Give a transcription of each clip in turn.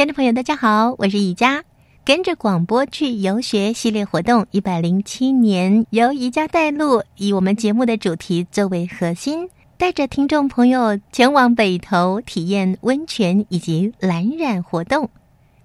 亲爱的朋友，大家好，我是宜佳。跟着广播去游学系列活动一百零七年，由宜家带路，以我们节目的主题作为核心，带着听众朋友前往北投体验温泉以及蓝染活动。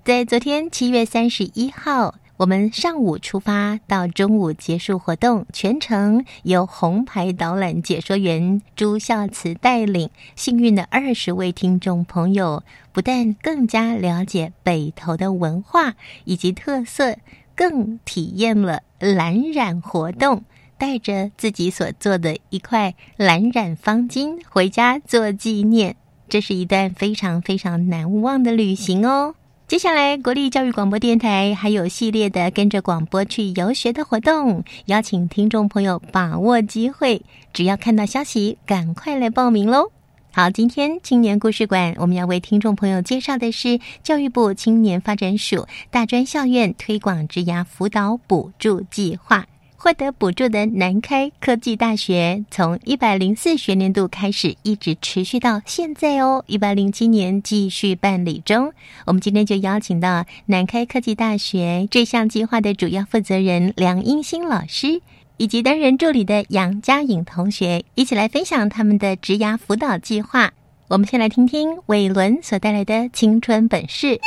在昨天七月三十一号。我们上午出发，到中午结束活动，全程由红牌导览解说员朱孝慈带领。幸运的二十位听众朋友，不但更加了解北投的文化以及特色，更体验了蓝染活动，带着自己所做的一块蓝染方巾回家做纪念。这是一段非常非常难忘的旅行哦。接下来，国立教育广播电台还有系列的跟着广播去游学的活动，邀请听众朋友把握机会，只要看到消息，赶快来报名喽！好，今天青年故事馆我们要为听众朋友介绍的是教育部青年发展署大专校院推广职涯辅导补助计划。获得补助的南开科技大学，从一百零四学年度开始，一直持续到现在哦。一百零七年继续办理中。我们今天就邀请到南开科技大学这项计划的主要负责人梁英新老师，以及担任助理的杨佳颖同学，一起来分享他们的职涯辅导计划。我们先来听听伟伦所带来的青春本事。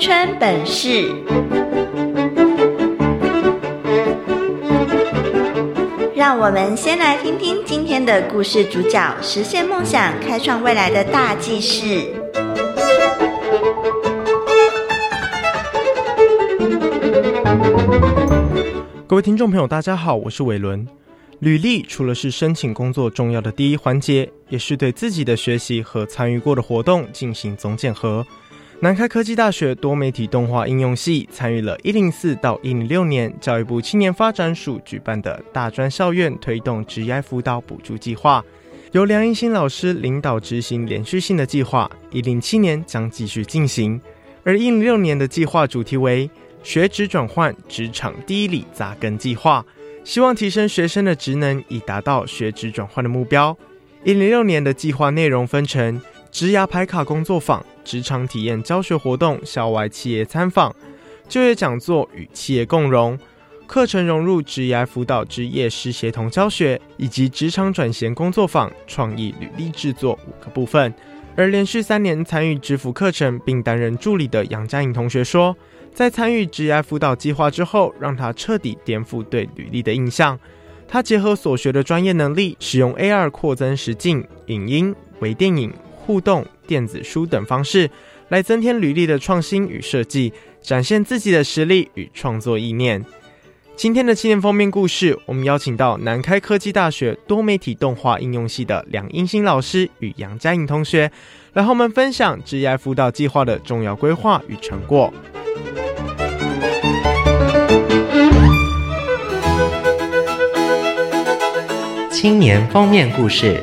春本事，让我们先来听听今天的故事主角实现梦想、开创未来的大记事。各位听众朋友，大家好，我是伟伦。履历除了是申请工作重要的第一环节，也是对自己的学习和参与过的活动进行总检核。南开科技大学多媒体动画应用系参与了一零四到一零六年教育部青年发展署举办的大专校院推动职业辅导补助计划，由梁一新老师领导执行连续性的计划，一零七年将继续进行。而一零六年的计划主题为学职转换职场第一里扎根计划，希望提升学生的职能，以达到学职转换的目标。一零六年的计划内容分成职涯排卡工作坊。职场体验教学活动、校外企业参访、就业讲座与企业共融课程融入职业辅导、职业师协同教学，以及职场转型工作坊、创意履历制作五个部分。而连续三年参与职辅课程并担任助理的杨佳颖同学说，在参与职业辅导计划之后，让他彻底颠覆对履历的印象。他结合所学的专业能力，使用 AR 扩增实境、影音、微电影。互动、电子书等方式来增添履历的创新与设计，展现自己的实力与创作意念。今天的青年封面故事，我们邀请到南开科技大学多媒体动画应用系的梁英新老师与杨佳颖同学，来和我们分享职业辅导计划的重要规划与成果。青年封面故事。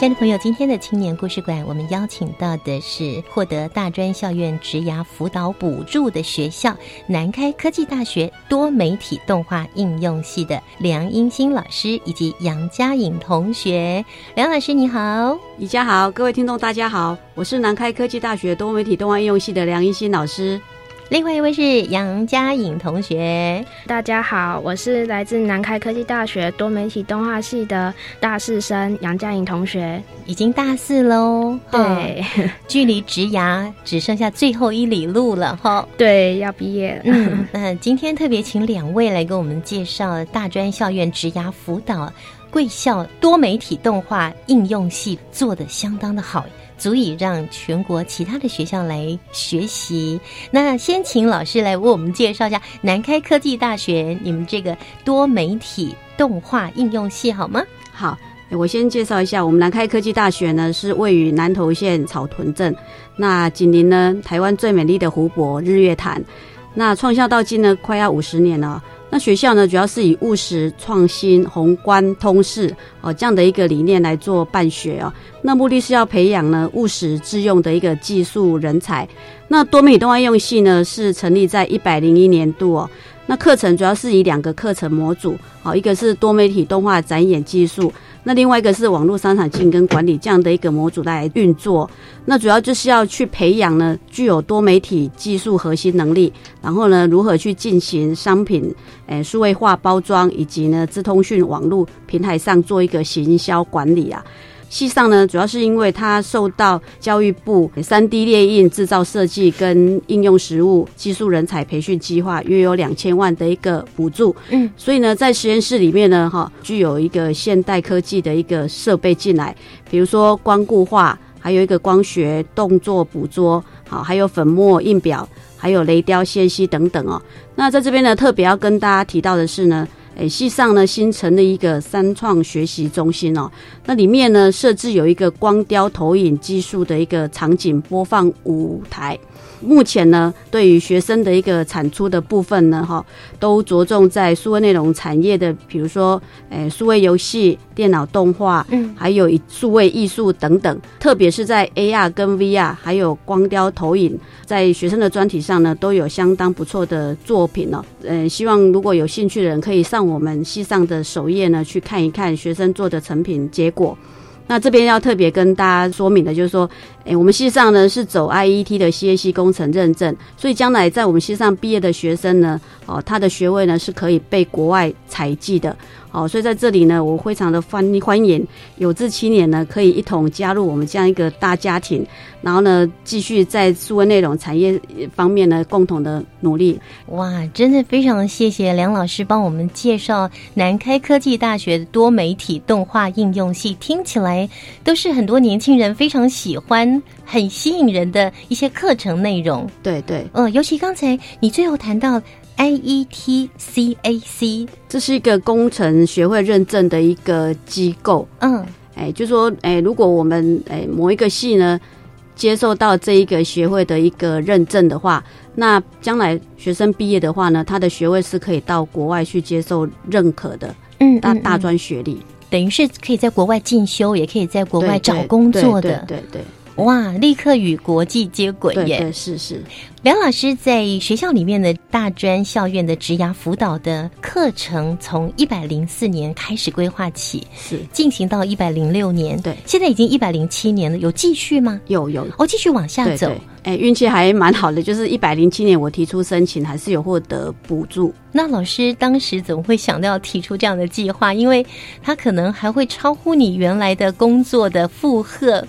亲爱的朋友，今天的青年故事馆，我们邀请到的是获得大专校院职涯辅导补助的学校——南开科技大学多媒体动画应用系的梁英新老师以及杨佳颖同学。梁老师你好，李佳好，各位听众大家好，我是南开科技大学多媒体动画应用系的梁英新老师。另外一位是杨佳颖同学，大家好，我是来自南开科技大学多媒体动画系的大四生杨佳颖同学，已经大四喽，对，距离职涯只剩下最后一里路了哈，对，要毕业。了。嗯，那今天特别请两位来给我们介绍大专校院职涯辅导贵校多媒体动画应用系做的相当的好。足以让全国其他的学校来学习。那先请老师来为我们介绍一下南开科技大学你们这个多媒体动画应用系好吗？好，我先介绍一下，我们南开科技大学呢是位于南投县草屯镇，那紧邻呢台湾最美丽的湖泊日月潭，那创校到今呢快要五十年了。那学校呢，主要是以务实、创新、宏观、通识哦这样的一个理念来做办学哦。那目的是要培养呢务实致用的一个技术人才。那多媒体动画用系呢是成立在一百零一年度哦。那课程主要是以两个课程模组，好，一个是多媒体动画展演技术。那另外一个是网络商场经营管理这样的一个模组来运作，那主要就是要去培养呢具有多媒体技术核心能力，然后呢如何去进行商品诶数位化包装，以及呢资通讯网络平台上做一个行销管理啊。系上呢，主要是因为它受到教育部三 D 列印制造设计跟应用实务技术人才培训计划约有两千万的一个补助，嗯，所以呢，在实验室里面呢，哈，具有一个现代科技的一个设备进来，比如说光固化，还有一个光学动作捕捉，好，还有粉末印表，还有雷雕纤细等等哦。那在这边呢，特别要跟大家提到的是呢。诶，系上呢新成了一个三创学习中心哦，那里面呢设置有一个光雕投影技术的一个场景播放舞台。目前呢，对于学生的一个产出的部分呢，哈，都着重在数位内容产业的，比如说，诶，数位游戏、电脑动画，嗯，还有数位艺术等等。特别是在 AR 跟 VR，还有光雕投影，在学生的专题上呢，都有相当不错的作品呢。嗯，希望如果有兴趣的人，可以上我们系上的首页呢，去看一看学生做的成品结果。那这边要特别跟大家说明的，就是说，诶，我们系上呢是走 IET 的 CAC 工程认证，所以将来在我们系上毕业的学生呢，哦，他的学位呢是可以被国外采集的。好，所以在这里呢，我非常的欢欢迎有志青年呢，可以一同加入我们这样一个大家庭，然后呢，继续在数位内容产业方面呢，共同的努力。哇，真的非常谢谢梁老师帮我们介绍南开科技大学多媒体动画应用系，听起来都是很多年轻人非常喜欢、很吸引人的一些课程内容。对对，嗯，尤其刚才你最后谈到。I E T C A C，这是一个工程学会认证的一个机构。嗯，哎，就说，哎，如果我们哎某一个系呢接受到这一个学会的一个认证的话，那将来学生毕业的话呢，他的学位是可以到国外去接受认可的。嗯，大大专学历，等于是可以在国外进修，也可以在国外找工作的。对对。哇，立刻与国际接轨耶！是是，梁老师在学校里面的大专校院的职涯辅导的课程，从一百零四年开始规划起，是进行到一百零六年，对，现在已经一百零七年了，有继续吗？有有，哦，继续往下走。哎，运气还蛮好的，就是一百零七年我提出申请，还是有获得补助。那老师当时怎么会想到要提出这样的计划？因为他可能还会超乎你原来的工作的负荷。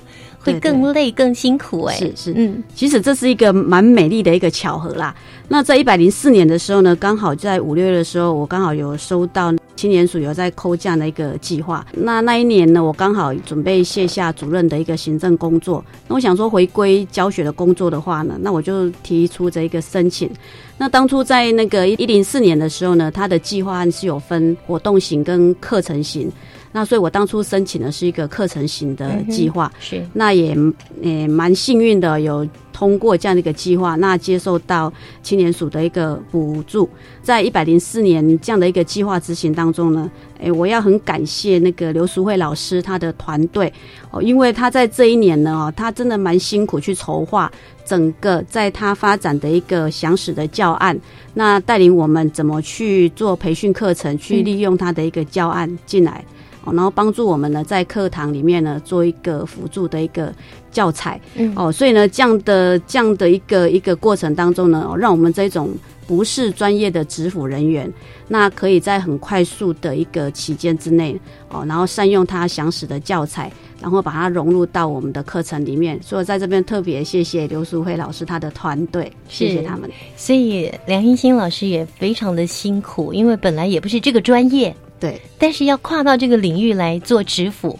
会更累、更辛苦哎，是是，嗯，其实这是一个蛮美丽的一个巧合啦。那在一百零四年的时候呢，刚好在五六月的时候，我刚好有收到青年署有在扣这样的一个计划。那那一年呢，我刚好准备卸下主任的一个行政工作，那我想说回归教学的工作的话呢，那我就提出这一个申请。那当初在那个一零四年的时候呢，他的计划案是有分活动型跟课程型。那所以，我当初申请的是一个课程型的计划，是。那也也蛮幸运的，有。通过这样的一个计划，那接受到青年署的一个补助，在一百零四年这样的一个计划执行当中呢，诶，我要很感谢那个刘淑慧老师他的团队。哦，因为他在这一年呢，哦，他真的蛮辛苦去筹划整个在他发展的一个详实的教案，那带领我们怎么去做培训课程，去利用他的一个教案进来。哦，然后帮助我们呢，在课堂里面呢，做一个辅助的一个教材。嗯，哦，所以呢，这样的这样的一个一个过程当中呢，让我们这种不是专业的执辅人员，那可以在很快速的一个期间之内，哦，然后善用他详实的教材，然后把它融入到我们的课程里面。所以在这边特别谢谢刘淑慧老师他的团队，谢谢他们。所以梁欣欣老师也非常的辛苦，因为本来也不是这个专业。对，但是要跨到这个领域来做指辅，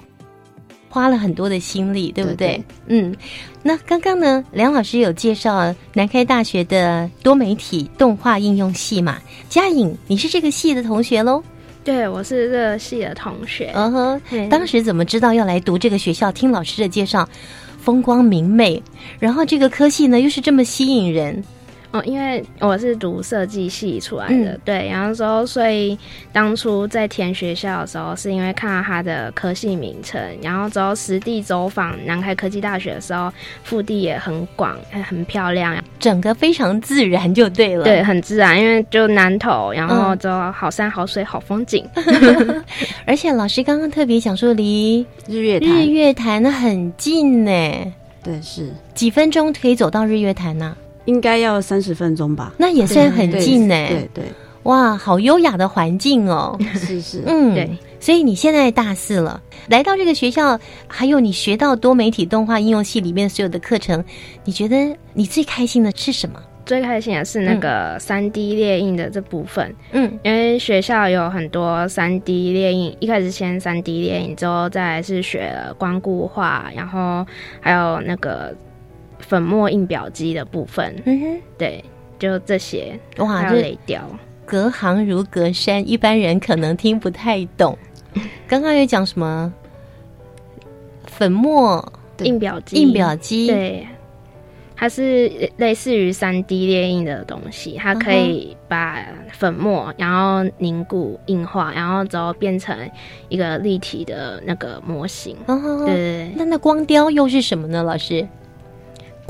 花了很多的心力，对不对？嗯，那刚刚呢，梁老师有介绍南开大学的多媒体动画应用系嘛？嘉颖，你是这个系的同学喽？对，我是这个系的同学。嗯哼，当时怎么知道要来读这个学校？听老师的介绍，风光明媚，然后这个科系呢又是这么吸引人。哦，因为我是读设计系出来的，对，然后说，所以当初在填学校的时候，是因为看到它的科系名称，然后之后实地走访南开科技大学的时候，腹地也很广，很漂亮，整个非常自然就对了，对，很自然，因为就南头，然后之后好山好水好风景 而且老师刚刚特别讲说离日月日月潭很近呢，对，是。几分钟可以走到日月潭呢。应该要三十分钟吧，那也算很近呢。对对，哇，好优雅的环境哦。是是，嗯，对。所以你现在大四了，来到这个学校，还有你学到多媒体动画应用系里面所有的课程，你觉得你最开心的是什么？最开心的是那个三 D 列印的这部分。嗯，因为学校有很多三 D 列印，一开始先三 D 列印，之后再是学光固化，然后还有那个。粉末印表机的部分，嗯哼，对，就这些哇，雷雕，隔行如隔山，一般人可能听不太懂。刚刚有讲什么？粉末印表机，印表机，对，它是类似于三 D 列印的东西，它可以把粉末然后凝固硬化，然后之后变成一个立体的那个模型。哦对，那那光雕又是什么呢？老师？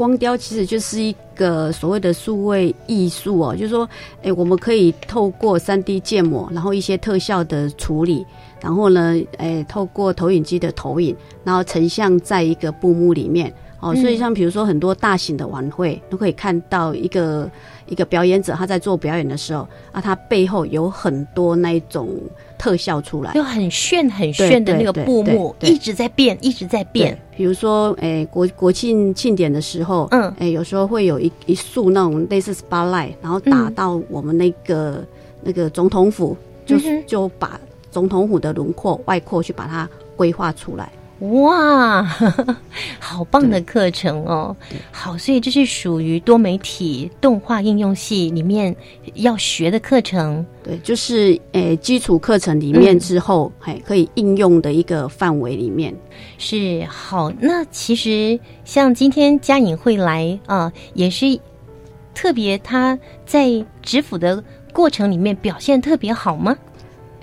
光雕其实就是一个所谓的数位艺术哦，就是说，哎，我们可以透过三 D 建模，然后一些特效的处理，然后呢，哎，透过投影机的投影，然后成像在一个布幕里面。哦，所以像比如说很多大型的晚会，都可以看到一个一个表演者他在做表演的时候啊，他背后有很多那一种特效出来，就很炫很炫的那个布幕一直在变，一直在变。比如说，诶，国国庆庆典的时候，嗯，诶，有时候会有一一束那种类似 spotlight，然后打到我们那个那个总统府，就是就把总统府的轮廓外扩去把它规划出来。哇，好棒的课程哦！好，所以这是属于多媒体动画应用系里面要学的课程。对，就是诶，基础课程里面之后，还可以应用的一个范围里面是好。那其实像今天嘉颖会来啊，也是特别他在指辅的过程里面表现特别好吗？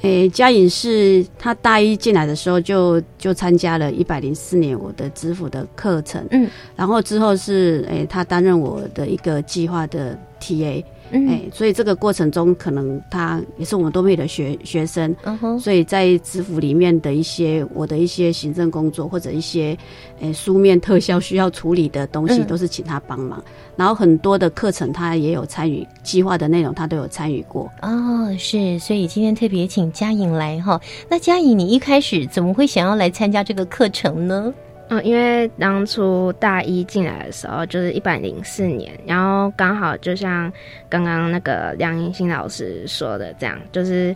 诶，嘉颖是他大一进来的时候就就参加了一百零四年我的支付的课程，嗯，然后之后是诶，他担任我的一个计划的 TA。哎，所以这个过程中，可能他也是我们多媒的学学生，嗯哼所以在支府里面的一些我的一些行政工作或者一些诶书面特效需要处理的东西，都是请他帮忙。然后很多的课程他也有参与，计划的内容他都有参与过。哦，是，所以今天特别请嘉颖来哈。那嘉颖，你一开始怎么会想要来参加这个课程呢？嗯，因为当初大一进来的时候就是一百零四年，然后刚好就像刚刚那个梁英新老师说的这样，就是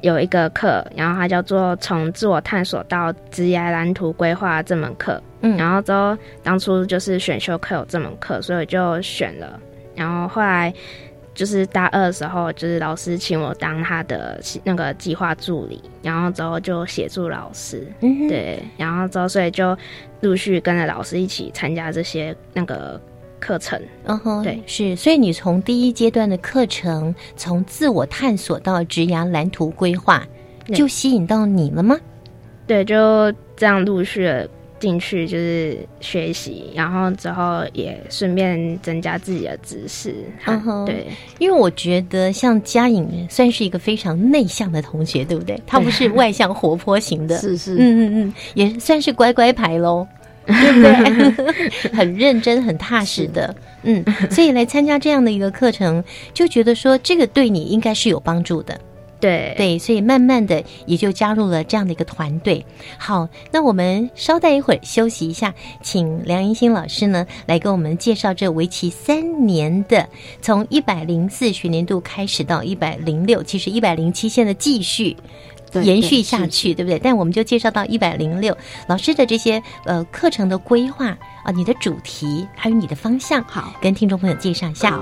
有一个课，然后它叫做从自我探索到职业蓝图规划这门课，嗯，然后之后当初就是选修课有这门课，所以就选了，然后后来。就是大二的时候，就是老师请我当他的那个计划助理，然后之后就协助老师，嗯对，然后之后所以就陆续跟着老师一起参加这些那个课程。嗯哼，对，是，所以你从第一阶段的课程，从自我探索到职涯蓝图规划，就吸引到你了吗？对，就这样陆续的进去，就是学习，然后之后也顺便增加自己的知识。嗯哼，对，因为我觉得像嘉颖算是一个非常内向的同学，对不对？他不是外向活泼型的，是是，嗯嗯嗯，也算是乖乖牌喽。对不对？很认真、很踏实的，嗯，所以来参加这样的一个课程，就觉得说这个对你应该是有帮助的。对对，所以慢慢的也就加入了这样的一个团队。好，那我们稍待一会儿休息一下，请梁银新老师呢来给我们介绍这为期三年的，从一百零四学年度开始到一百零六，其实一百零七现在继续。延续下去，对不对？但我们就介绍到一百零六老师的这些呃课程的规划啊，你的主题还有你的方向，好，跟听众朋友介绍一下。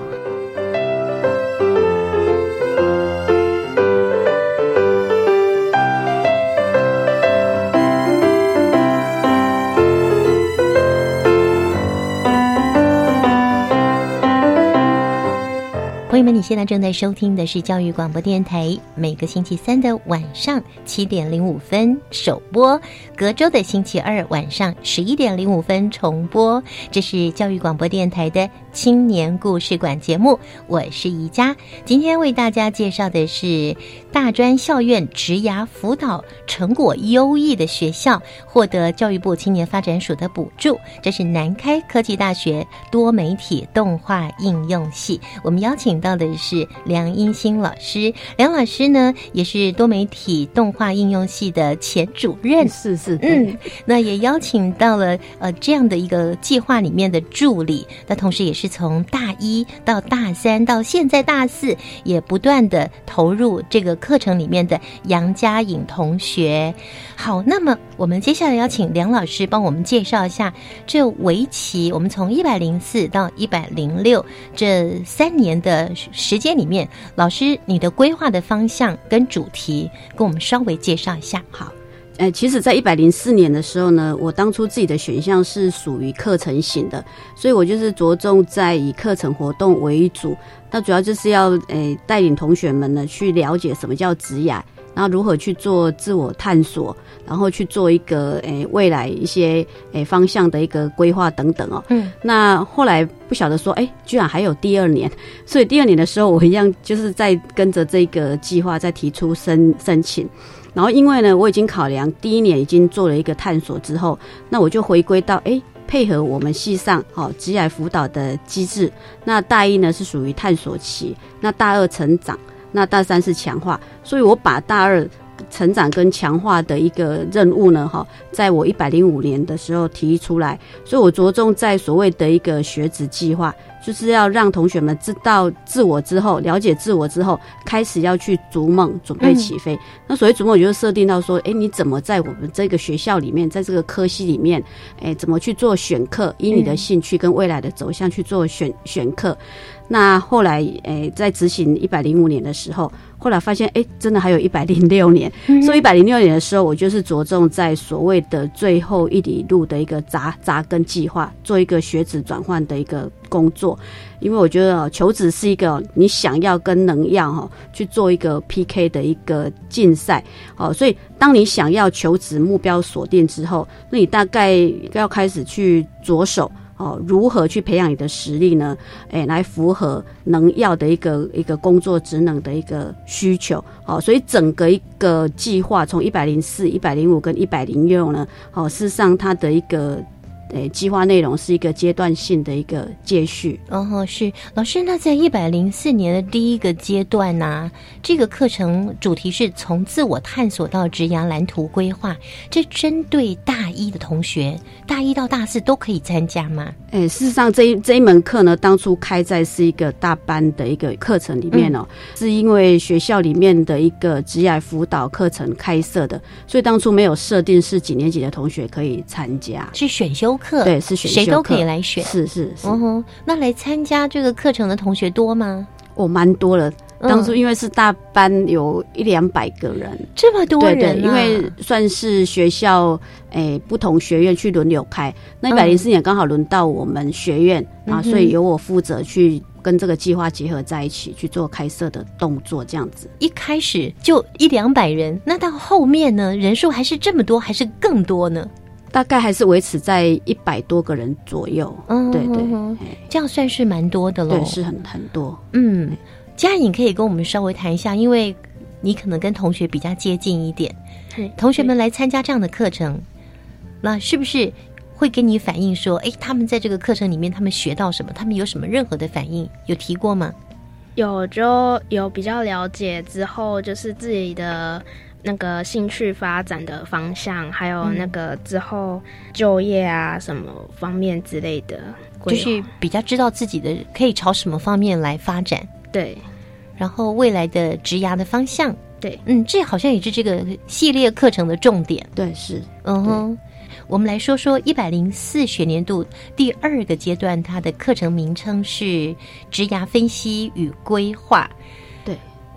友们，你现在正在收听的是教育广播电台，每个星期三的晚上七点零五分首播，隔周的星期二晚上十一点零五分重播。这是教育广播电台的青年故事馆节目，我是宜佳。今天为大家介绍的是大专校院职涯辅导成果优异的学校，获得教育部青年发展署的补助。这是南开科技大学多媒体动画应用系，我们邀请。到的是梁英新老师，梁老师呢也是多媒体动画应用系的前主任，是是，嗯，那也邀请到了呃这样的一个计划里面的助理，那同时也是从大一到大三到现在大四，也不断的投入这个课程里面的杨佳颖同学。好，那么我们接下来邀请梁老师帮我们介绍一下这围棋，我们从一百零四到一百零六这三年的。时间里面，老师，你的规划的方向跟主题，跟我们稍微介绍一下。好，呃，其实，在一百零四年的时候呢，我当初自己的选项是属于课程型的，所以我就是着重在以课程活动为主，那主要就是要诶带领同学们呢去了解什么叫职涯。然后如何去做自我探索，然后去做一个诶未来一些诶方向的一个规划等等哦。嗯。那后来不晓得说，哎，居然还有第二年，所以第二年的时候，我一样就是在跟着这个计划在提出申申请。然后因为呢，我已经考量第一年已经做了一个探索之后，那我就回归到哎配合我们系上好职业辅导的机制。那大一呢是属于探索期，那大二成长。那大三是强化，所以我把大二成长跟强化的一个任务呢，哈，在我一百零五年的时候提出来，所以我着重在所谓的一个学子计划，就是要让同学们知道自我之后，了解自我之后，开始要去逐梦，准备起飞。那所谓逐梦，我就设定到说，哎，你怎么在我们这个学校里面，在这个科系里面，哎，怎么去做选课，以你的兴趣跟未来的走向去做选选课。那后来，诶，在执行一百零五年的时候，后来发现，哎，真的还有一百零六年。所以一百零六年的时候，我就是着重在所谓的最后一里路的一个扎扎根计划，做一个学子转换的一个工作。因为我觉得求职是一个你想要跟能要哈去做一个 PK 的一个竞赛。哦，所以当你想要求职目标锁定之后，那你大概要开始去着手。哦，如何去培养你的实力呢？诶，来符合能要的一个一个工作职能的一个需求。哦，所以整个一个计划从一百零四、一百零五跟一百零六呢，哦，事实上它的一个。诶，计划内容是一个阶段性的一个接续。哦，是老师，那在一百零四年的第一个阶段呢，这个课程主题是从自我探索到职涯蓝图规划，这针对大一的同学，大一到大四都可以参加吗？诶，事实上，这一这一门课呢，当初开在是一个大班的一个课程里面哦，是因为学校里面的一个职涯辅导课程开设的，所以当初没有设定是几年级的同学可以参加，是选修。课对是选谁都可以来选，是是是。哦，那来参加这个课程的同学多吗？哦，蛮多了。当初因为是大班，有一两百个人，这么多人，对对，因为算是学校诶不同学院去轮流开，那一百零四年刚好轮到我们学院啊，所以由我负责去跟这个计划结合在一起去做开设的动作，这样子。一开始就一两百人，那到后面呢，人数还是这么多，还是更多呢？大概还是维持在一百多个人左右。嗯，对对，这样算是蛮多的喽。对，是很很多。嗯。佳颖可以跟我们稍微谈一下，因为你可能跟同学比较接近一点，同学们来参加这样的课程，那是不是会跟你反映说，哎，他们在这个课程里面他们学到什么？他们有什么任何的反应？有提过吗？有，就有比较了解之后，就是自己的那个兴趣发展的方向，还有那个之后就业啊什么方面之类的，就是比较知道自己的可以朝什么方面来发展。对。然后未来的职涯的方向，对，嗯，这好像也是这个系列课程的重点，对，是，嗯哼。我们来说说一百零四学年度第二个阶段，它的课程名称是职涯分析与规划。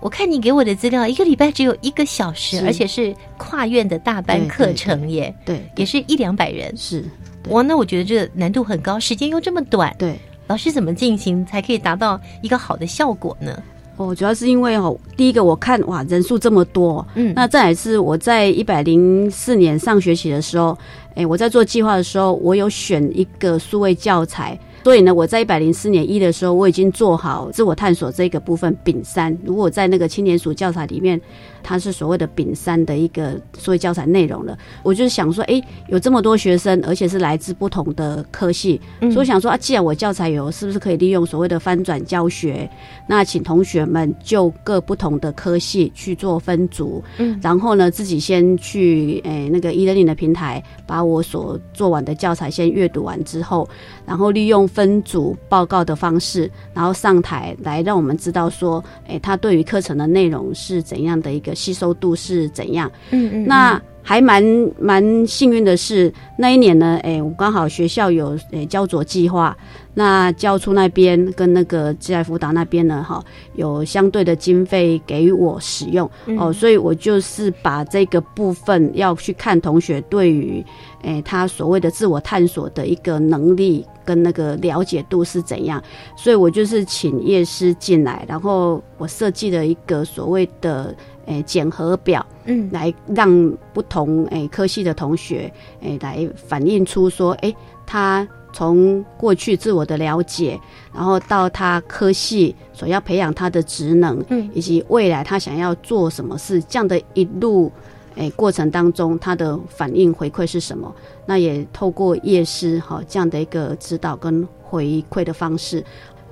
对，我看你给我的资料，一个礼拜只有一个小时，而且是跨院的大班课程耶，对，也是一两百人，是哇，那我觉得这个难度很高，时间又这么短，对，老师怎么进行才可以达到一个好的效果呢？哦，主要是因为哦，第一个我看哇，人数这么多，嗯，那再来是我在一百零四年上学期的时候，哎，我在做计划的时候，我有选一个数位教材。所以呢，我在一百零四年一的时候，我已经做好自我探索这个部分丙三。如果在那个青年署教材里面，它是所谓的丙三的一个所谓教材内容了。我就是想说，哎，有这么多学生，而且是来自不同的科系，所以我想说啊，既然我教材有，是不是可以利用所谓的翻转教学？那请同学们就各不同的科系去做分组，嗯，然后呢，自己先去诶那个 e-learning 的平台，把我所做完的教材先阅读完之后，然后利用。分组报告的方式，然后上台来让我们知道说，哎，他对于课程的内容是怎样的一个吸收度是怎样？嗯嗯，那还蛮蛮幸运的是，那一年呢，哎，我刚好学校有诶焦灼计划。那教出那边跟那个职业辅导那边呢，哈，有相对的经费给予我使用哦，所以我就是把这个部分要去看同学对于，诶，他所谓的自我探索的一个能力跟那个了解度是怎样，所以我就是请业师进来，然后我设计了一个所谓的诶检核表，嗯，来让不同诶科系的同学诶来反映出说，诶，他。从过去自我的了解，然后到他科系所要培养他的职能，嗯，以及未来他想要做什么事，这样的一路诶过程当中，他的反应回馈是什么？那也透过夜师哈这样的一个指导跟回馈的方式。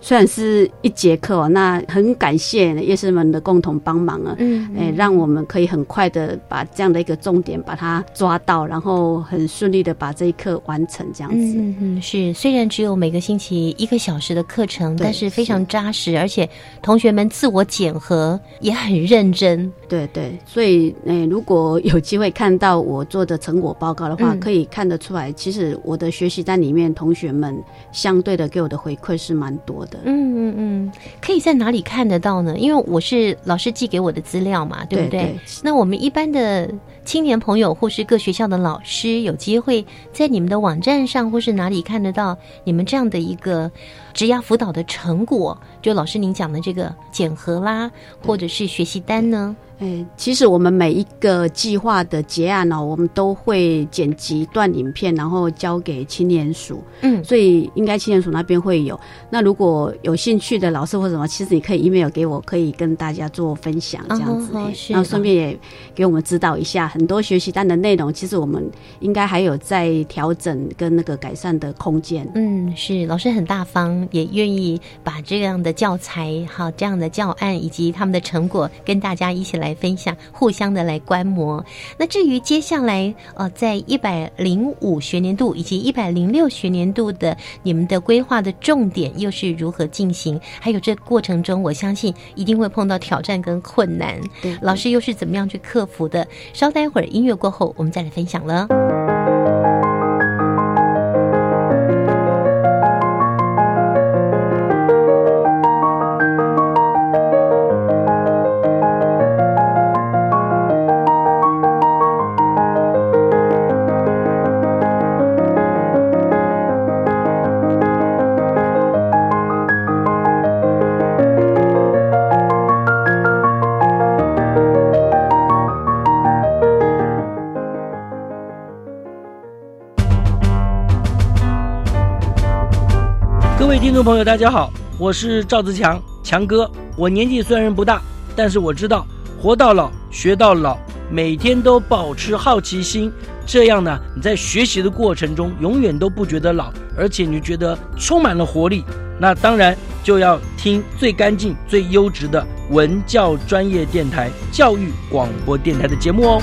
虽然是一节课，那很感谢夜师们的共同帮忙啊，嗯，哎，让我们可以很快的把这样的一个重点把它抓到，然后很顺利的把这一课完成，这样子。嗯嗯，是，虽然只有每个星期一个小时的课程，但是非常扎实，而且同学们自我检核也很认真。对对，所以，哎，如果有机会看到我做的成果报告的话，可以看得出来，其实我的学习单里面，同学们相对的给我的回馈是蛮多的。嗯嗯嗯，可以在哪里看得到呢？因为我是老师寄给我的资料嘛，对不对？那我们一般的青年朋友或是各学校的老师，有机会在你们的网站上或是哪里看得到你们这样的一个职涯辅导的成果？就老师您讲的这个检核啦，或者是学习单呢？哎，其实我们每一个计划的结案呢，我们都会剪辑一段影片，然后交给青年署。嗯，所以应该青年署那边会有。那如果有兴趣的老师或什么，其实你可以 email 给我，可以跟大家做分享这样子。然后顺便也给我们指导一下很多学习单的内容。其实我们应该还有在调整跟那个改善的空间。嗯，是老师很大方，也愿意把这样的教材、好这样的教案以及他们的成果跟大家一起来。分享，互相的来观摩。那至于接下来，呃，在一百零五学年度以及一百零六学年度的你们的规划的重点又是如何进行？还有这过程中，我相信一定会碰到挑战跟困难。对，老师又是怎么样去克服的？稍待会儿音乐过后，我们再来分享了。朋友，大家好，我是赵自强，强哥。我年纪虽然不大，但是我知道活到老学到老，每天都保持好奇心，这样呢，你在学习的过程中永远都不觉得老，而且你觉得充满了活力。那当然就要听最干净、最优质的文教专业电台——教育广播电台的节目哦。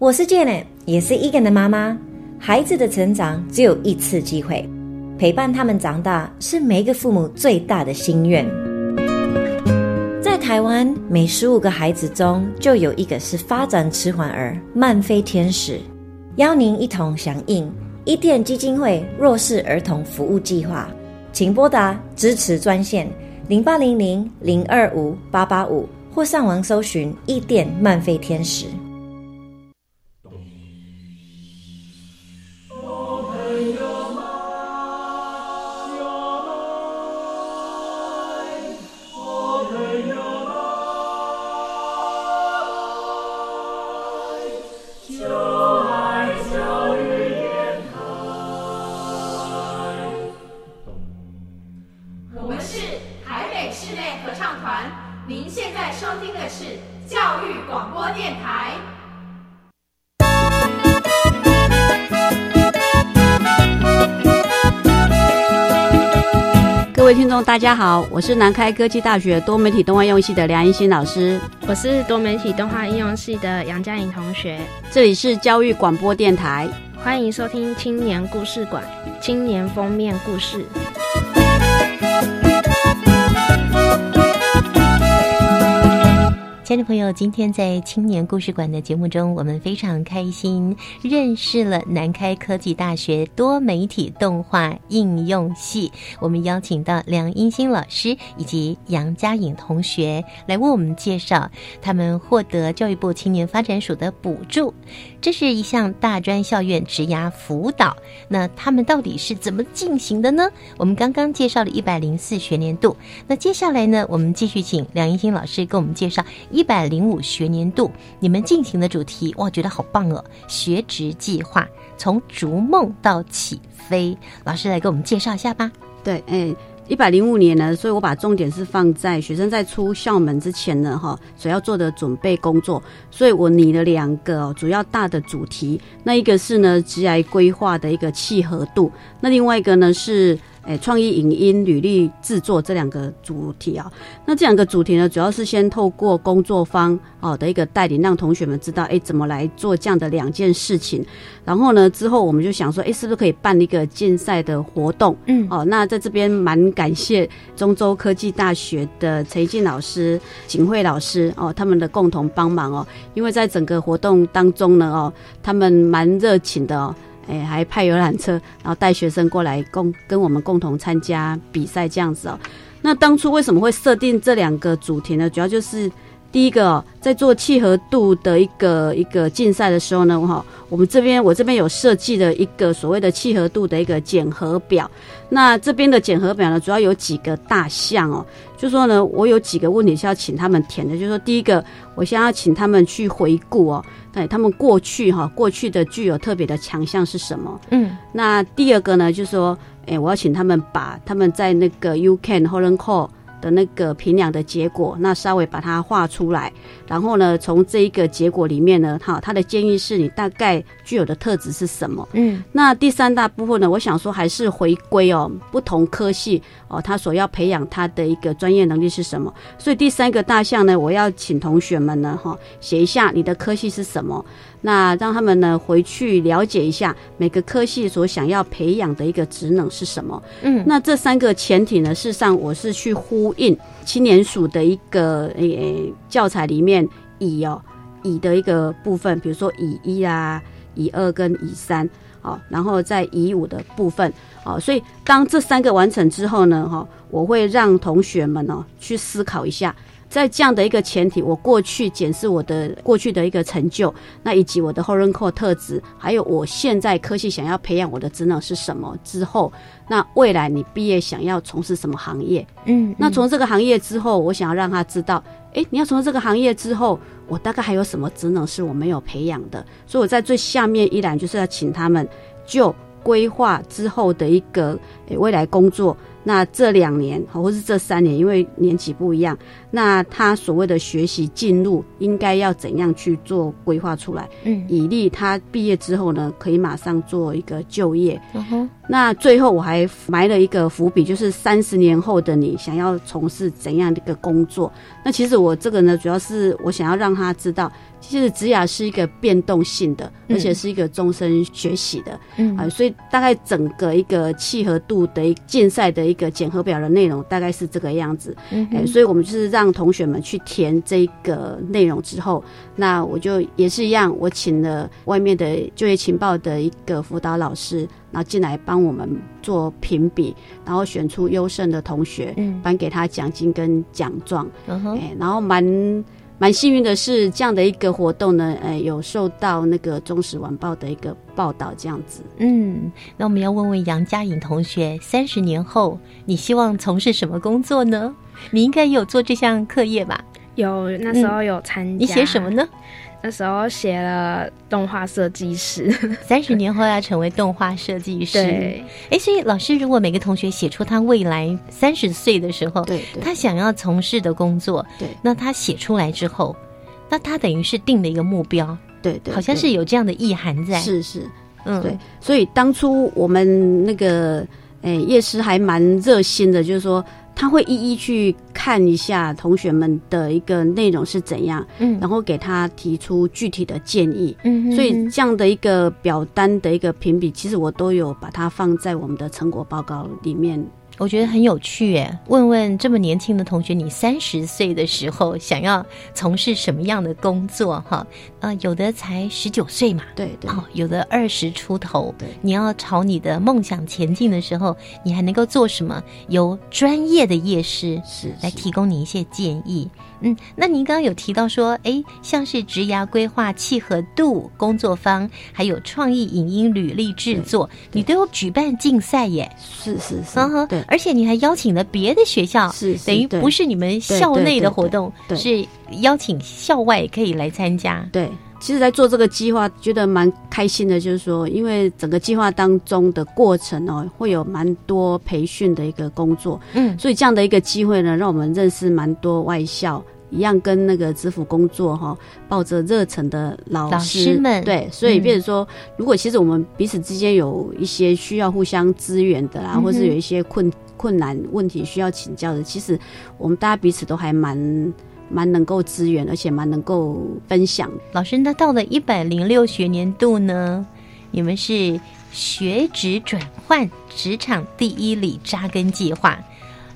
我是 Jane，也是 Egan 的妈妈。孩子的成长只有一次机会，陪伴他们长大是每一个父母最大的心愿。在台湾，每十五个孩子中就有一个是发展迟缓儿、慢飞天使。邀您一同响应伊甸基金会弱势儿童服务计划，请拨打支持专线零八零零零二五八八五，或上网搜寻伊甸慢飞天使。位听众，大家好，我是南开科技大学多媒体动画应用系的梁一新老师，我是多媒体动画应用系的杨佳颖同学，这里是教育广播电台，欢迎收听青年故事馆青年封面故事。亲爱的朋友，今天在青年故事馆的节目中，我们非常开心认识了南开科技大学多媒体动画应用系。我们邀请到梁英新老师以及杨佳颖同学来为我们介绍他们获得教育部青年发展署的补助。这是一项大专校院职涯辅导，那他们到底是怎么进行的呢？我们刚刚介绍了一百零四学年度，那接下来呢，我们继续请梁英新老师给我们介绍一百零五学年度你们进行的主题。哇，觉得好棒哦！学职计划从逐梦到起飞，老师来给我们介绍一下吧。对，哎。一百零五年呢，所以我把重点是放在学生在出校门之前呢，哈，所要做的准备工作。所以我拟了两个主要大的主题，那一个是呢，职业规划的一个契合度，那另外一个呢是。哎，创意影音履历制作这两个主题啊，那这两个主题呢，主要是先透过工作方哦的一个带领，让同学们知道哎怎么来做这样的两件事情。然后呢，之后我们就想说，哎，是不是可以办一个竞赛的活动？嗯，哦，那在这边蛮感谢中州科技大学的陈静老师、景惠老师哦，他们的共同帮忙哦，因为在整个活动当中呢，哦，他们蛮热情的哦。哎，还派游览车，然后带学生过来共跟我们共同参加比赛这样子哦。那当初为什么会设定这两个主题呢？主要就是第一个，在做契合度的一个一个竞赛的时候呢，哈，我们这边我这边有设计的一个所谓的契合度的一个检核表。那这边的检核表呢，主要有几个大项哦。就说呢，我有几个问题是要请他们填的。就说第一个，我先要请他们去回顾哦，对他们过去哈，过去的具有特别的强项是什么？嗯，那第二个呢，就是说，哎，我要请他们把他们在那个 U Can h o l n Call。的那个评量的结果，那稍微把它画出来，然后呢，从这一个结果里面呢，哈，他的建议是你大概具有的特质是什么？嗯，那第三大部分呢，我想说还是回归哦，不同科系哦，他所要培养他的一个专业能力是什么？所以第三个大项呢，我要请同学们呢，哈，写一下你的科系是什么。那让他们呢回去了解一下每个科系所想要培养的一个职能是什么。嗯，那这三个前提呢，事实上我是去呼应青年署的一个诶教材里面乙哦乙的一个部分，比如说乙一啊、乙二跟乙三，好，然后在乙五的部分，好，所以当这三个完成之后呢，哈，我会让同学们哦去思考一下。在这样的一个前提，我过去检视我的过去的一个成就，那以及我的后人口特质，还有我现在科系想要培养我的职能是什么之后，那未来你毕业想要从事什么行业？嗯，那从这个行业之后，我想要让他知道，诶，你要从事这个行业之后，我大概还有什么职能是我没有培养的？所以我在最下面依然就是要请他们就规划之后的一个诶未来工作。那这两年，或是这三年，因为年纪不一样，那他所谓的学习进入应该要怎样去做规划出来？嗯，以利他毕业之后呢，可以马上做一个就业。嗯哼，那最后我还埋了一个伏笔，就是三十年后的你想要从事怎样的一个工作？那其实我这个呢，主要是我想要让他知道。其实职涯是一个变动性的，而且是一个终身学习的，嗯啊，所以大概整个一个契合度的一竞赛的一个检核表的内容大概是这个样子，嗯哎，所以我们就是让同学们去填这个内容之后，那我就也是一样，我请了外面的就业情报的一个辅导老师，然后进来帮我们做评比，然后选出优胜的同学，嗯，颁给他奖金跟奖状，嗯哼，哎，然后蛮。蛮幸运的是，这样的一个活动呢，呃，有受到那个《中时晚报》的一个报道，这样子。嗯，那我们要问问杨佳颖同学，三十年后你希望从事什么工作呢？你应该有做这项课业吧？有，那时候有参加。你写什么呢？那时候写了动画设计师，三十年后要成为动画设计师。对，哎，所以老师如果每个同学写出他未来三十岁的时候，对他想要从事的工作，对，那他写出来之后，那他等于是定了一个目标，对对，好像是有这样的意涵在。是是，嗯，对。所以当初我们那个哎叶师还蛮热心的，就是说。他会一一去看一下同学们的一个内容是怎样，嗯，然后给他提出具体的建议，嗯，所以这样的一个表单的一个评比，其实我都有把它放在我们的成果报告里面。我觉得很有趣耶，问问这么年轻的同学，你三十岁的时候想要从事什么样的工作？哈，呃，有的才十九岁嘛，对对，哦，有的二十出头，对，你要朝你的梦想前进的时候，你还能够做什么？由专业的业师是来提供你一些建议。嗯，那您刚刚有提到说，哎，像是职涯规划、契合度工作坊，还有创意影音履历制作，你都有举办竞赛耶？是是是，对，而且你还邀请了别的学校，是等于不是你们校内的活动，是邀请校外可以来参加。对，其实，在做这个计划，觉得蛮开心的，就是说，因为整个计划当中的过程哦，会有蛮多培训的一个工作，嗯，所以这样的一个机会呢，让我们认识蛮多外校。一样跟那个支付工作哈，抱着热忱的老师们对，所以比如说，如果其实我们彼此之间有一些需要互相支援的啦，或是有一些困困难问题需要请教的，其实我们大家彼此都还蛮蛮能够支援，而且蛮能够分享。老师，那到了一百零六学年度呢，你们是学职转换职场第一里扎根计划，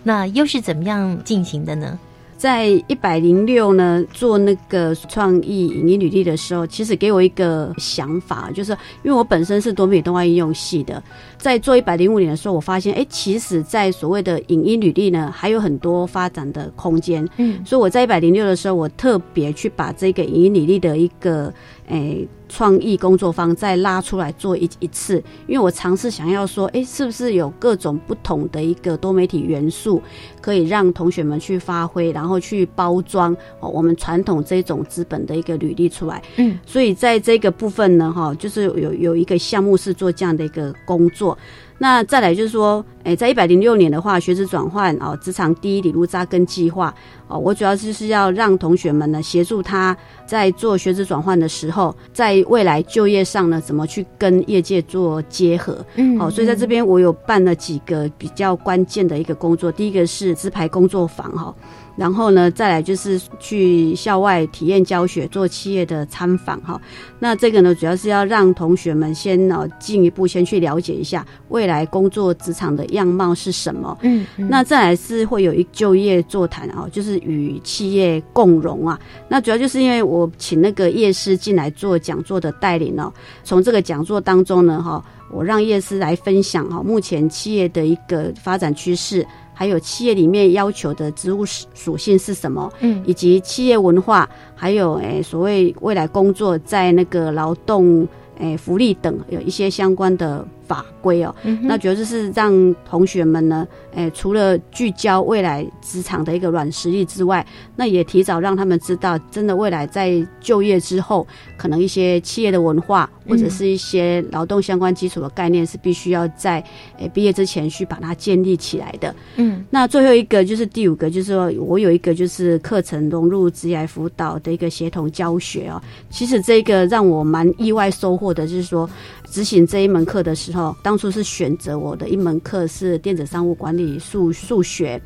那又是怎么样进行的呢？在一百零六呢，做那个创意影音履历的时候，其实给我一个想法，就是因为我本身是多媒体动画应用系的，在做一百零五年的时候，我发现，哎，其实，在所谓的影音履历呢，还有很多发展的空间。嗯，所以我在一百零六的时候，我特别去把这个影音履历的一个，诶。创意工作坊再拉出来做一一次，因为我尝试想要说，哎，是不是有各种不同的一个多媒体元素，可以让同学们去发挥，然后去包装哦，我们传统这种资本的一个履历出来。嗯，所以在这个部分呢，哈，就是有有一个项目是做这样的一个工作。那再来就是说，诶，在一百零六年的话，学职转换哦，职场第一里路扎根计划哦，我主要就是要让同学们呢协助他在做学职转换的时候，在未来就业上呢，怎么去跟业界做结合？嗯，好，所以在这边我有办了几个比较关键的一个工作，第一个是资牌工作坊哈。然后呢，再来就是去校外体验教学，做企业的参访哈。那这个呢，主要是要让同学们先呢进一步先去了解一下未来工作职场的样貌是什么。嗯，那再来是会有一就业座谈啊，就是与企业共融啊。那主要就是因为我请那个叶师进来做讲座的带领哦，从这个讲座当中呢，哈，我让叶师来分享哈，目前企业的一个发展趋势。还有企业里面要求的职务属性是什么？嗯，以及企业文化，还有诶所谓未来工作在那个劳动诶福利等有一些相关的。法规哦，那主要就是让同学们呢，诶，除了聚焦未来职场的一个软实力之外，那也提早让他们知道，真的未来在就业之后，可能一些企业的文化或者是一些劳动相关基础的概念是必须要在诶毕业之前去把它建立起来的。嗯，那最后一个就是第五个，就是说我有一个就是课程融入职业辅导的一个协同教学哦。其实这个让我蛮意外收获的，就是说。执行这一门课的时候，当初是选择我的一门课是电子商务管理数数学。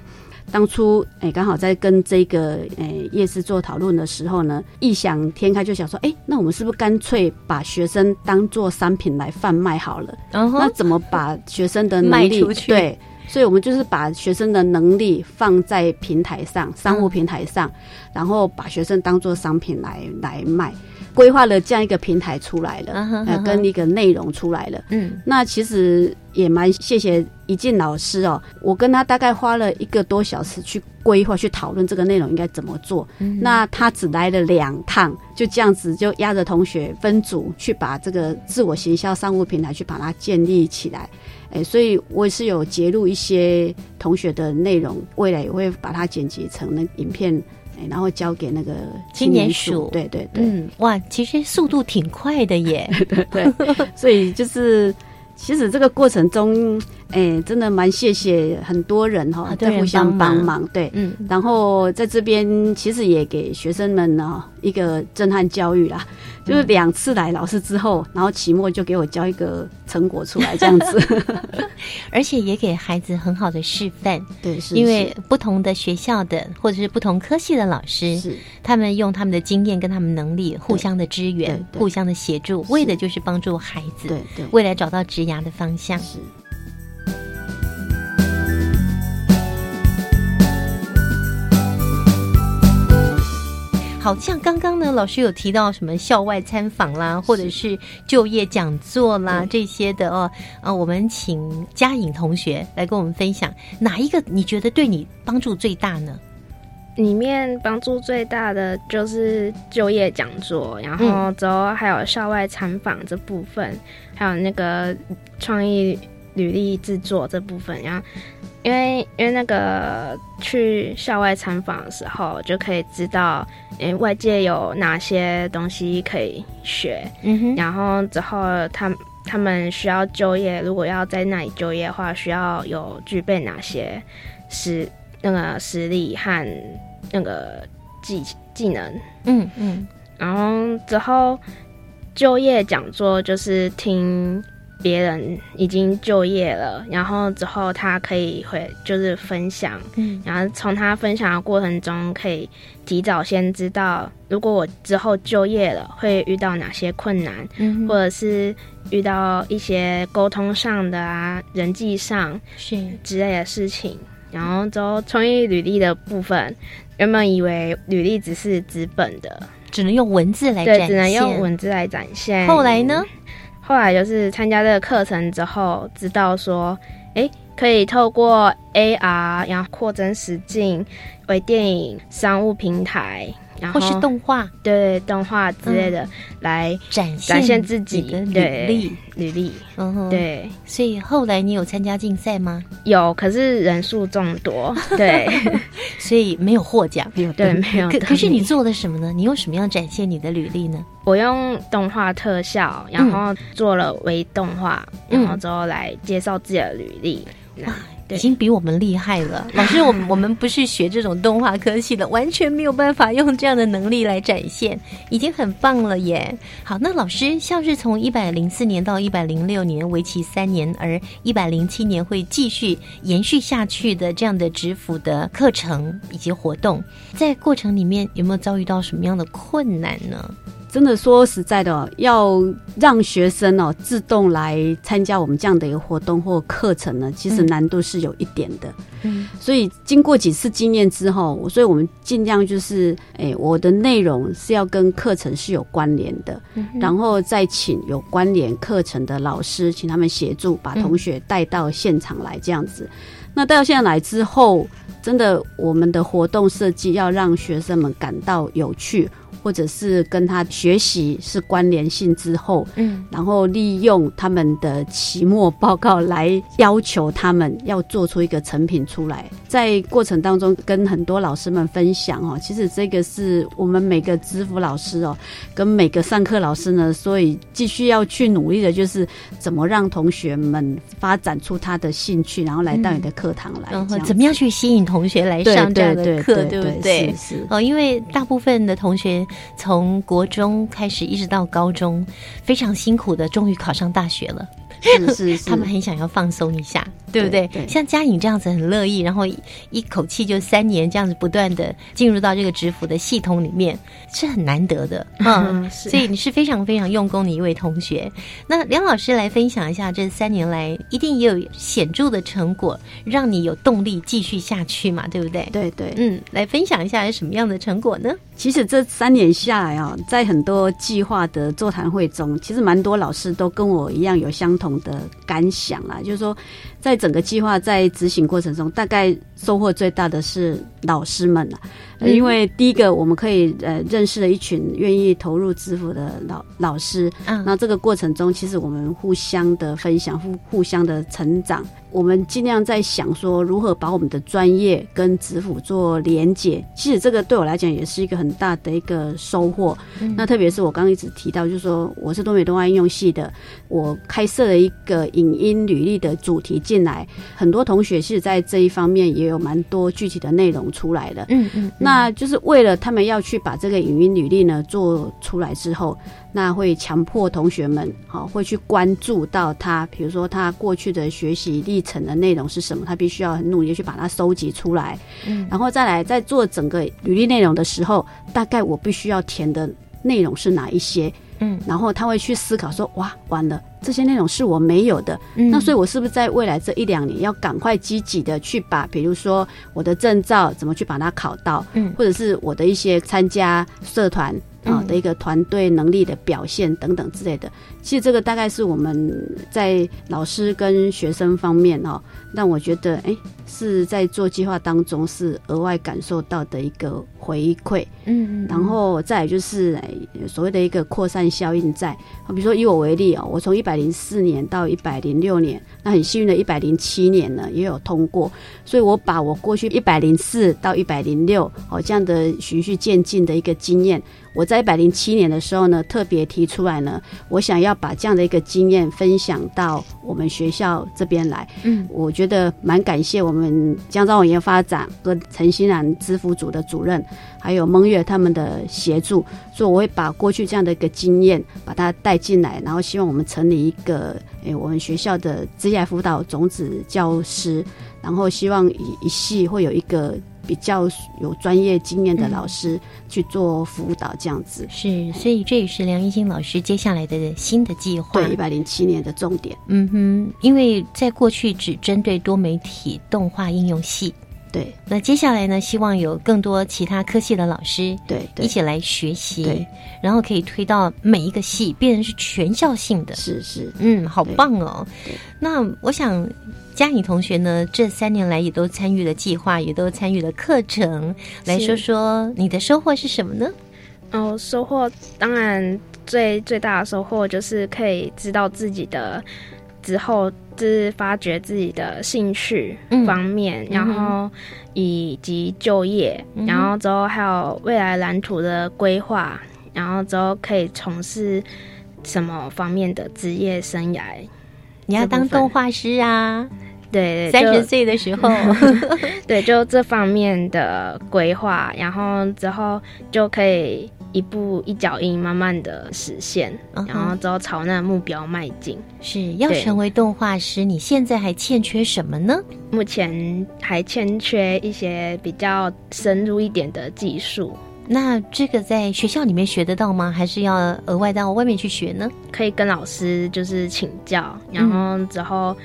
当初哎，刚好在跟这个诶夜市做讨论的时候呢，异想天开就想说，哎，那我们是不是干脆把学生当做商品来贩卖好了？那怎么把学生的能力对？所以我们就是把学生的能力放在平台上，商务平台上，然后把学生当做商品来来卖。规划了这样一个平台出来了，呃，跟一个内容出来了。嗯，那其实也蛮谢谢一静老师哦，我跟他大概花了一个多小时去规划、去讨论这个内容应该怎么做。那他只来了两趟，就这样子就压着同学分组去把这个自我行销商务平台去把它建立起来。哎，所以我也是有截录一些同学的内容，未来也会把它剪辑成那影片。然后交给那个青年署，对对对，嗯，哇，其实速度挺快的耶，对对，所以就是，其实这个过程中，哎，真的蛮谢谢很多人哈，在互相帮忙，对，嗯，然后在这边其实也给学生们呢一个震撼教育啦。就是两次来老师之后，然后期末就给我交一个成果出来，这样子，而且也给孩子很好的示范。对，是因为不同的学校的或者是不同科系的老师，是。他们用他们的经验跟他们能力互相的支援，互相的协助，为的就是帮助孩子，对对，未来找到职涯的方向。是。好像刚刚呢，老师有提到什么校外参访啦，或者是就业讲座啦这些的哦。呃，我们请嘉颖同学来跟我们分享，哪一个你觉得对你帮助最大呢？里面帮助最大的就是就业讲座，然后之后还有校外参访这部分，还有那个创意履历制作这部分，然后。因为因为那个去校外参访的时候，就可以知道，诶，外界有哪些东西可以学，嗯哼，然后之后他他们需要就业，如果要在那里就业的话，需要有具备哪些实那个实力和那个技技能，嗯嗯，然后之后就业讲座就是听。别人已经就业了，然后之后他可以会就是分享，嗯，然后从他分享的过程中，可以提早先知道，如果我之后就业了，会遇到哪些困难，嗯，或者是遇到一些沟通上的啊、人际上是之类的事情。然后之后创意履历的部分，原本以为履历只是纸本的，只能用文字来对，只能用文字来展现。后来呢？后来就是参加这个课程之后，知道说，哎，可以透过 AR，然后扩增实境、为电影、商务平台，然后或是动画，对动画之类的来展展现自己的履历。履历，嗯哼，对。所以后来你有参加竞赛吗？有，可是人数众多，对，所以没有获奖。对，没有。可可是你做了什么呢？你用什么样展现你的履历呢？我用动画特效，然后做了微动画，然后之后来介绍自己的履历。哇，已经比我们厉害了。老师，我们我们不是学这种动画科系的，完全没有办法用这样的能力来展现，已经很棒了耶。好，那老师像是从一百零四年到一百零六年，为期三年，而一百零七年会继续延续下去的这样的职辅的课程以及活动，在过程里面有没有遭遇到什么样的困难呢？真的说实在的，要让学生哦自动来参加我们这样的一个活动或课程呢，其实难度是有一点的。嗯，所以经过几次经验之后，所以我们尽量就是，哎，我的内容是要跟课程是有关联的，然后再请有关联课程的老师，请他们协助把同学带到现场来，这样子。那带到现场来之后，真的我们的活动设计要让学生们感到有趣。或者是跟他学习是关联性之后，嗯，然后利用他们的期末报告来要求他们要做出一个成品出来，在过程当中跟很多老师们分享哦，其实这个是我们每个支付老师哦，跟每个上课老师呢，所以继续要去努力的就是怎么让同学们发展出他的兴趣，然后来到你的课堂来，怎么样去吸引同学来上这样的课，对不对？是哦，因为大部分的同学。从国中开始一直到高中，非常辛苦的，终于考上大学了。是是 是，他们很想要放松一下，对不对？像嘉颖这样子很乐意，然后一口气就三年这样子不断的进入到这个职服的系统里面，是很难得的嗯，所以你是非常非常用功的一位同学。那梁老师来分享一下，这三年来一定也有显著的成果，让你有动力继续下去嘛？对不对？对对，嗯，来分享一下是什么样的成果呢？其实这三年下来啊，在很多计划的座谈会中，其实蛮多老师都跟我一样有相同的感想啊，就是说。在整个计划在执行过程中，大概收获最大的是老师们了，因为第一个我们可以呃认识了一群愿意投入支付的老老师，嗯，那这个过程中其实我们互相的分享，互互相的成长，我们尽量在想说如何把我们的专业跟支付做连接。其实这个对我来讲也是一个很大的一个收获。那特别是我刚刚一直提到，就是说我是东北动画应用系的，我开设了一个影音履历的主题。进来很多同学，其实，在这一方面也有蛮多具体的内容出来的。嗯嗯，那就是为了他们要去把这个语音履历呢做出来之后，那会强迫同学们，好会去关注到他，比如说他过去的学习历程的内容是什么，他必须要很努力去把它收集出来。嗯，然后再来在做整个履历内容的时候，大概我必须要填的内容是哪一些？嗯，然后他会去思考说，哇，完了，这些内容是我没有的，那所以我是不是在未来这一两年要赶快积极的去把，比如说我的证照怎么去把它考到，嗯，或者是我的一些参加社团。啊的一个团队能力的表现等等之类的，其实这个大概是我们在老师跟学生方面哦，让我觉得哎是在做计划当中是额外感受到的一个回馈，嗯嗯，然后再就是哎所谓的一个扩散效应在，比如说以我为例哦，我从一百零四年到一百零六年，那很幸运的一百零七年呢也有通过，所以我把我过去一百零四到一百零六哦这样的循序渐进的一个经验。我在一百零七年的时候呢，特别提出来呢，我想要把这样的一个经验分享到我们学校这边来。嗯，我觉得蛮感谢我们江兆文研发展和陈欣然支付组的主任，还有孟月他们的协助，所以我会把过去这样的一个经验把它带进来，然后希望我们成立一个诶我们学校的职业辅导种子教师，然后希望一一系会有一个。比较有专业经验的老师去做辅导，这样子。是，所以这也是梁一新老师接下来的新的计划，对，一百零七年的重点。嗯哼，因为在过去只针对多媒体动画应用系，对，那接下来呢，希望有更多其他科系的老师，对，一起来学习，然后可以推到每一个系，变成是全校性的，是是，嗯，好棒哦。那我想。嘉颖同学呢，这三年来也都参与了计划，也都参与了课程。来说说你的收获是什么呢？哦，收获当然最最大的收获就是可以知道自己的之后，就是发掘自己的兴趣方面，然后以及就业，然后之后还有未来蓝图的规划，然后之后可以从事什么方面的职业生涯？你要当动画师啊？对，三十岁的时候，对，就这方面的规划，然后之后就可以一步一脚印，慢慢的实现，然后之后朝那目标迈进。是要成为动画师，你现在还欠缺什么呢？目前还欠缺一些比较深入一点的技术。那这个在学校里面学得到吗？还是要额外到外面去学呢？可以跟老师就是请教，然后之后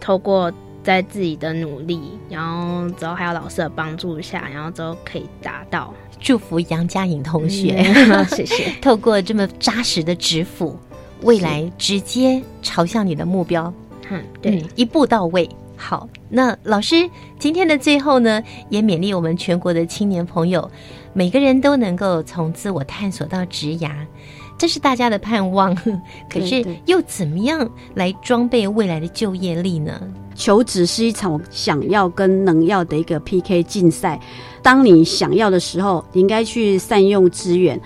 透过在自己的努力，然后之后还有老师的帮助下，然后之后可以达到。祝福杨佳颖同学，谢谢。透过这么扎实的指腹，未来直接朝向你的目标，嗯，对，一步到位。好，那老师今天的最后呢，也勉励我们全国的青年朋友。每个人都能够从自我探索到职涯，这是大家的盼望。可是又怎么样来装备未来的就业力呢？求职是一场想要跟能要的一个 PK 竞赛。当你想要的时候，你应该去善用资源。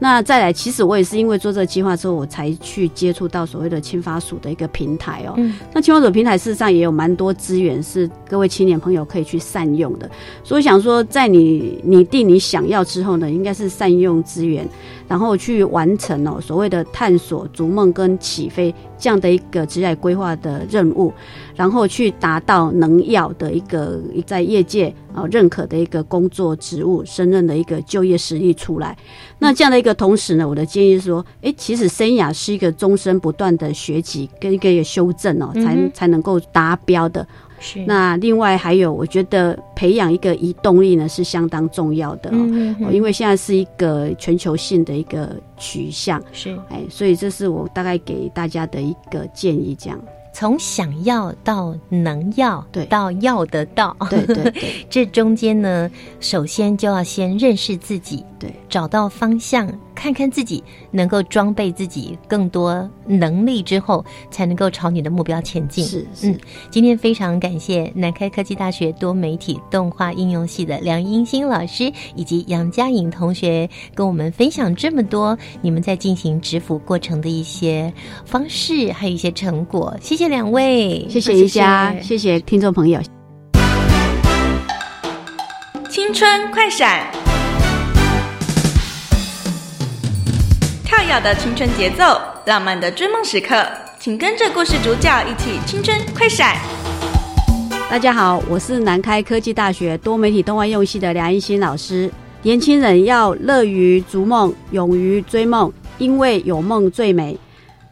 那再来，其实我也是因为做这个计划之后，我才去接触到所谓的青发署的一个平台哦。嗯。那青发署平台事实上也有蛮多资源是各位青年朋友可以去善用的。所以想说，在你拟定你想要之后呢，应该是善用资源，然后去完成哦所谓的探索、逐梦跟起飞这样的一个职业规划的任务，然后去达到能要的一个在业界啊认可的一个工作职务、胜任的一个就业实力出来。那这样的一个同时呢，我的建议是说，哎，其实生涯是一个终身不断的学习跟一个修正哦，才才能够达标的。是。那另外还有，我觉得培养一个移动力呢是相当重要的哦，因为现在是一个全球性的一个取向。是。哎，所以这是我大概给大家的一个建议，这样。从想要到能要，对，到要得到，对对对，这中间呢，首先就要先认识自己，对，找到方向。看看自己能够装备自己更多能力之后，才能够朝你的目标前进。是，嗯，今天非常感谢南开科技大学多媒体动画应用系的梁英新老师以及杨佳颖同学，跟我们分享这么多你们在进行支付过程的一些方式，还有一些成果。谢谢两位，谢谢一家，谢谢听众朋友。青春快闪。跳跃的青春节奏，浪漫的追梦时刻，请跟着故事主角一起青春快闪。大家好，我是南开科技大学多媒体动画用系的梁一新老师。年轻人要乐于逐梦，勇于追梦，因为有梦最美。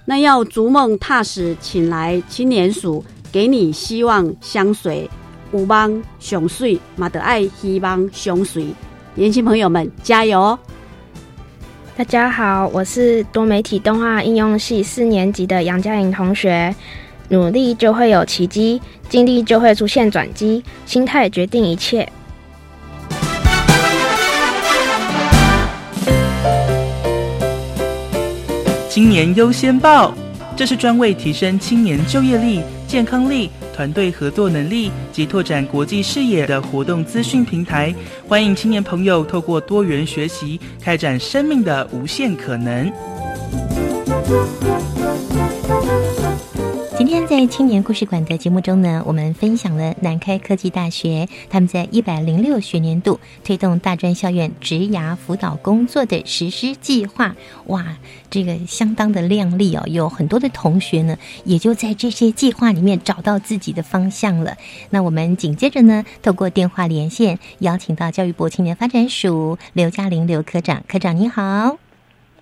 那要逐梦踏实，请来青年署，给你希望相随。五帮雄水，马德爱希望雄水。年轻朋友们，加油哦！大家好，我是多媒体动画应用系四年级的杨佳颖同学。努力就会有奇迹，尽力就会出现转机，心态决定一切。青年优先报，这是专为提升青年就业力、健康力。团队合作能力及拓展国际视野的活动资讯平台，欢迎青年朋友透过多元学习，开展生命的无限可能。今天在青年故事馆的节目中呢，我们分享了南开科技大学他们在一百零六学年度推动大专校院职涯辅导工作的实施计划。哇，这个相当的亮丽哦，有很多的同学呢，也就在这些计划里面找到自己的方向了。那我们紧接着呢，透过电话连线，邀请到教育部青年发展署刘嘉玲刘科长，科长你好，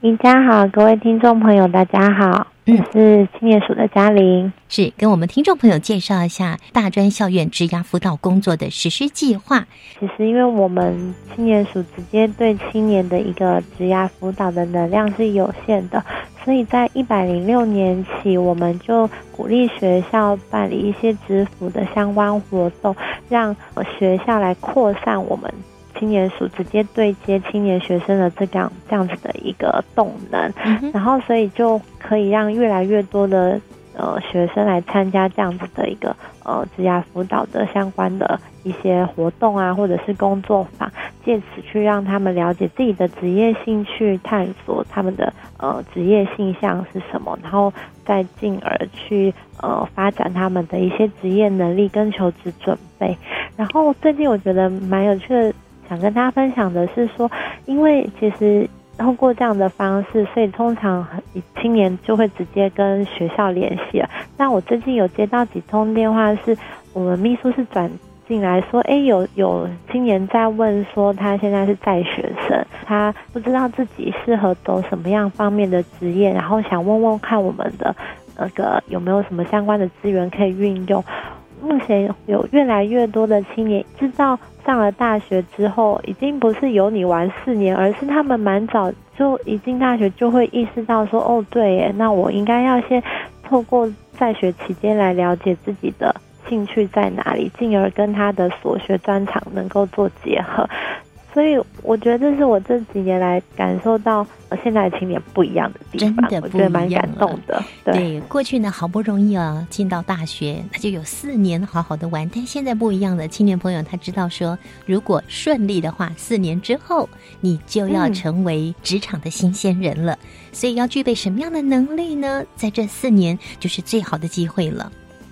大家好，各位听众朋友大家好。我是青年署的嘉玲，是跟我们听众朋友介绍一下大专校院职涯辅导工作的实施计划。其实，因为我们青年署直接对青年的一个职涯辅导的能量是有限的，所以在一百零六年起，我们就鼓励学校办理一些职辅的相关活动，让学校来扩散我们。青年署直接对接青年学生的这样这样子的一个动能，然后所以就可以让越来越多的呃学生来参加这样子的一个呃职涯辅导的相关的一些活动啊，或者是工作坊，借此去让他们了解自己的职业兴趣，探索他们的呃职业性向是什么，然后再进而去呃发展他们的一些职业能力跟求职准备。然后最近我觉得蛮有趣的，想跟大家分享的是说，因为其实。通过这样的方式，所以通常青年就会直接跟学校联系了。那我最近有接到几通电话，是我们秘书是转进来说，哎，有有青年在问说，他现在是在学生，他不知道自己适合走什么样方面的职业，然后想问问看我们的那个有没有什么相关的资源可以运用。目前有越来越多的青年知道。上了大学之后，已经不是有你玩四年，而是他们蛮早就一进大学就会意识到说，哦，对耶，那我应该要先透过在学期间来了解自己的兴趣在哪里，进而跟他的所学专长能够做结合。所以我觉得这是我这几年来感受到现在的青年不一样的地方，真的我觉得蛮感动的。对，过去呢好不容易啊进到大学，那就有四年好好的玩，但现在不一样的青年朋友他知道说，如果顺利的话，四年之后你就要成为职场的新鲜人了，所以要具备什么样的能力呢？在这四年就是最好的机会了。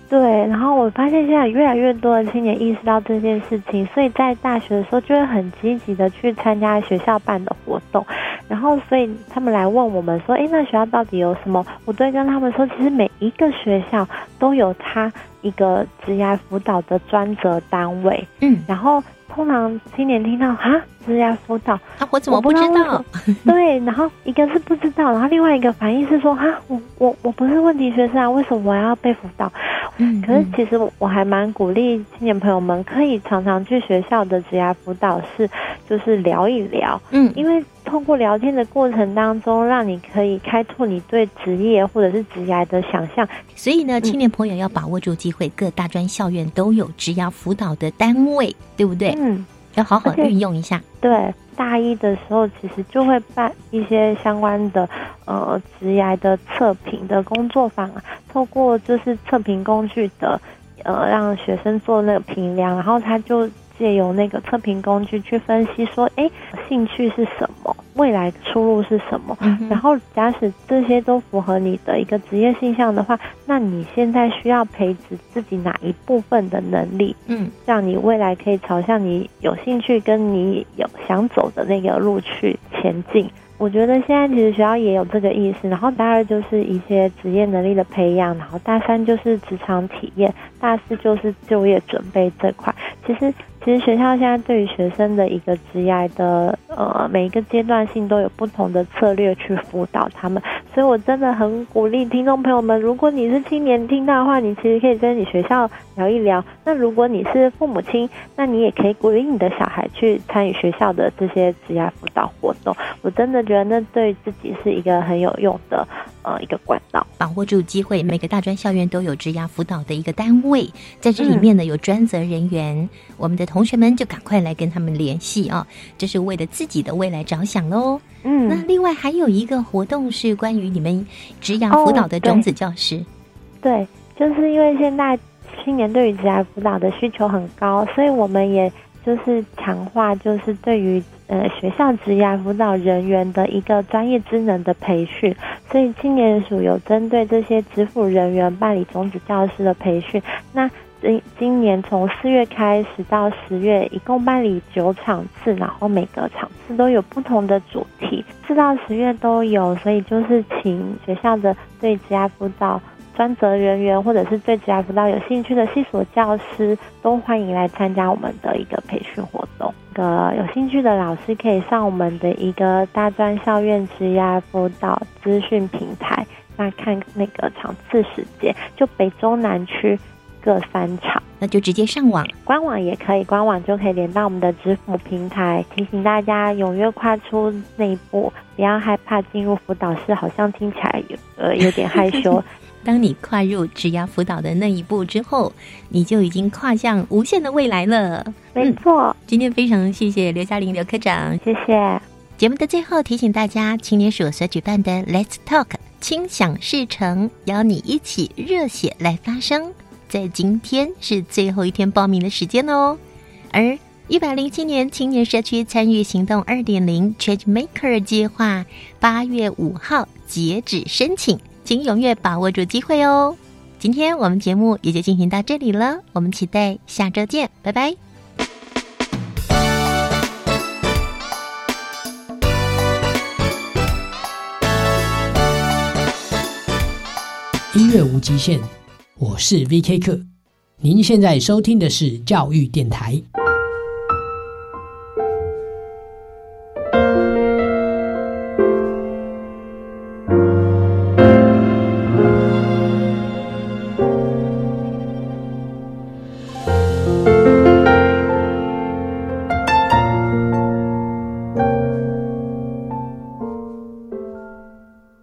对，然后我发现现在越来越多的青年意识到这件事情，所以在大学的时候就会很积极的去参加学校办的活动，然后所以他们来问我们说，哎，那学校到底有什么？我都会跟他们说，其实每一个学校都有他一个职业辅导的专责单位，嗯，然后。通常青年听到啊，职业辅导啊，我怎么不知道？对，然后一个是不知道，然后另外一个反应是说啊，我我我不是问题学生啊，为什么我要被辅导？嗯，可是其实我还蛮鼓励青年朋友们可以常常去学校的职业辅导室，就是聊一聊，嗯，因为。通过聊天的过程当中，让你可以开拓你对职业或者是职业的想象。所以呢，青年朋友要把握住机会，各大专校院都有职业辅导的单位，对不对？嗯，要好好运用一下。对，大一的时候其实就会办一些相关的呃职业的测评的工作坊，透过就是测评工具的呃让学生做那个评量，然后他就。借由那个测评工具去分析，说，哎，兴趣是什么，未来出路是什么？然后，假使这些都符合你的一个职业性向的话，那你现在需要培植自己哪一部分的能力？嗯，让你未来可以朝向你有兴趣跟你有想走的那个路去前进。我觉得现在其实学校也有这个意思。然后大二就是一些职业能力的培养，然后大三就是职场体验，大四就是就业准备这块。其实。其实学校现在对于学生的一个职业的呃每一个阶段性都有不同的策略去辅导他们，所以我真的很鼓励听众朋友们，如果你是青年听到的话，你其实可以跟你学校聊一聊。那如果你是父母亲，那你也可以鼓励你的小孩去参与学校的这些职业辅导活动。我真的觉得那对自己是一个很有用的呃一个管道。把握住机会，每个大专校院都有职涯辅导的一个单位，在这里面呢有专责人员，我们的。同学们就赶快来跟他们联系啊！这是为了自己的未来着想喽。嗯，那另外还有一个活动是关于你们职涯辅导的种子教师。对，就是因为现在青年对于职涯辅导的需求很高，所以我们也就是强化，就是对于呃学校职涯辅导人员的一个专业职能的培训。所以青年署有针对这些职辅人员办理种子教师的培训。那今今年从四月开始到十月，一共办理九场次，然后每个场次都有不同的主题，四到十月都有，所以就是请学校的对职业辅导专责人员，或者是对职业辅导有兴趣的系所教师，都欢迎来参加我们的一个培训活动。个有兴趣的老师可以上我们的一个大专校院职业辅导资讯平台，那看那个场次时间，就北中南区。各三场，那就直接上网，官网也可以，官网就可以连到我们的支付平台。提醒大家踊跃跨出那一步，不要害怕进入辅导室，好像听起来有呃有点害羞。当你跨入职涯辅导的那一步之后，你就已经跨向无限的未来了。没错，今天非常谢谢刘嘉玲刘科长，谢谢。节目的最后提醒大家，青年署所举办的 Let's Talk。心想事成，邀你一起热血来发声。在今天是最后一天报名的时间哦。而一百零七年青年社区参与行动二点零 Change Maker 计划八月五号截止申请，请踊跃把握住机会哦。今天我们节目也就进行到这里了，我们期待下周见，拜拜。音乐无极限，我是 V.K 课。您现在收听的是教育电台。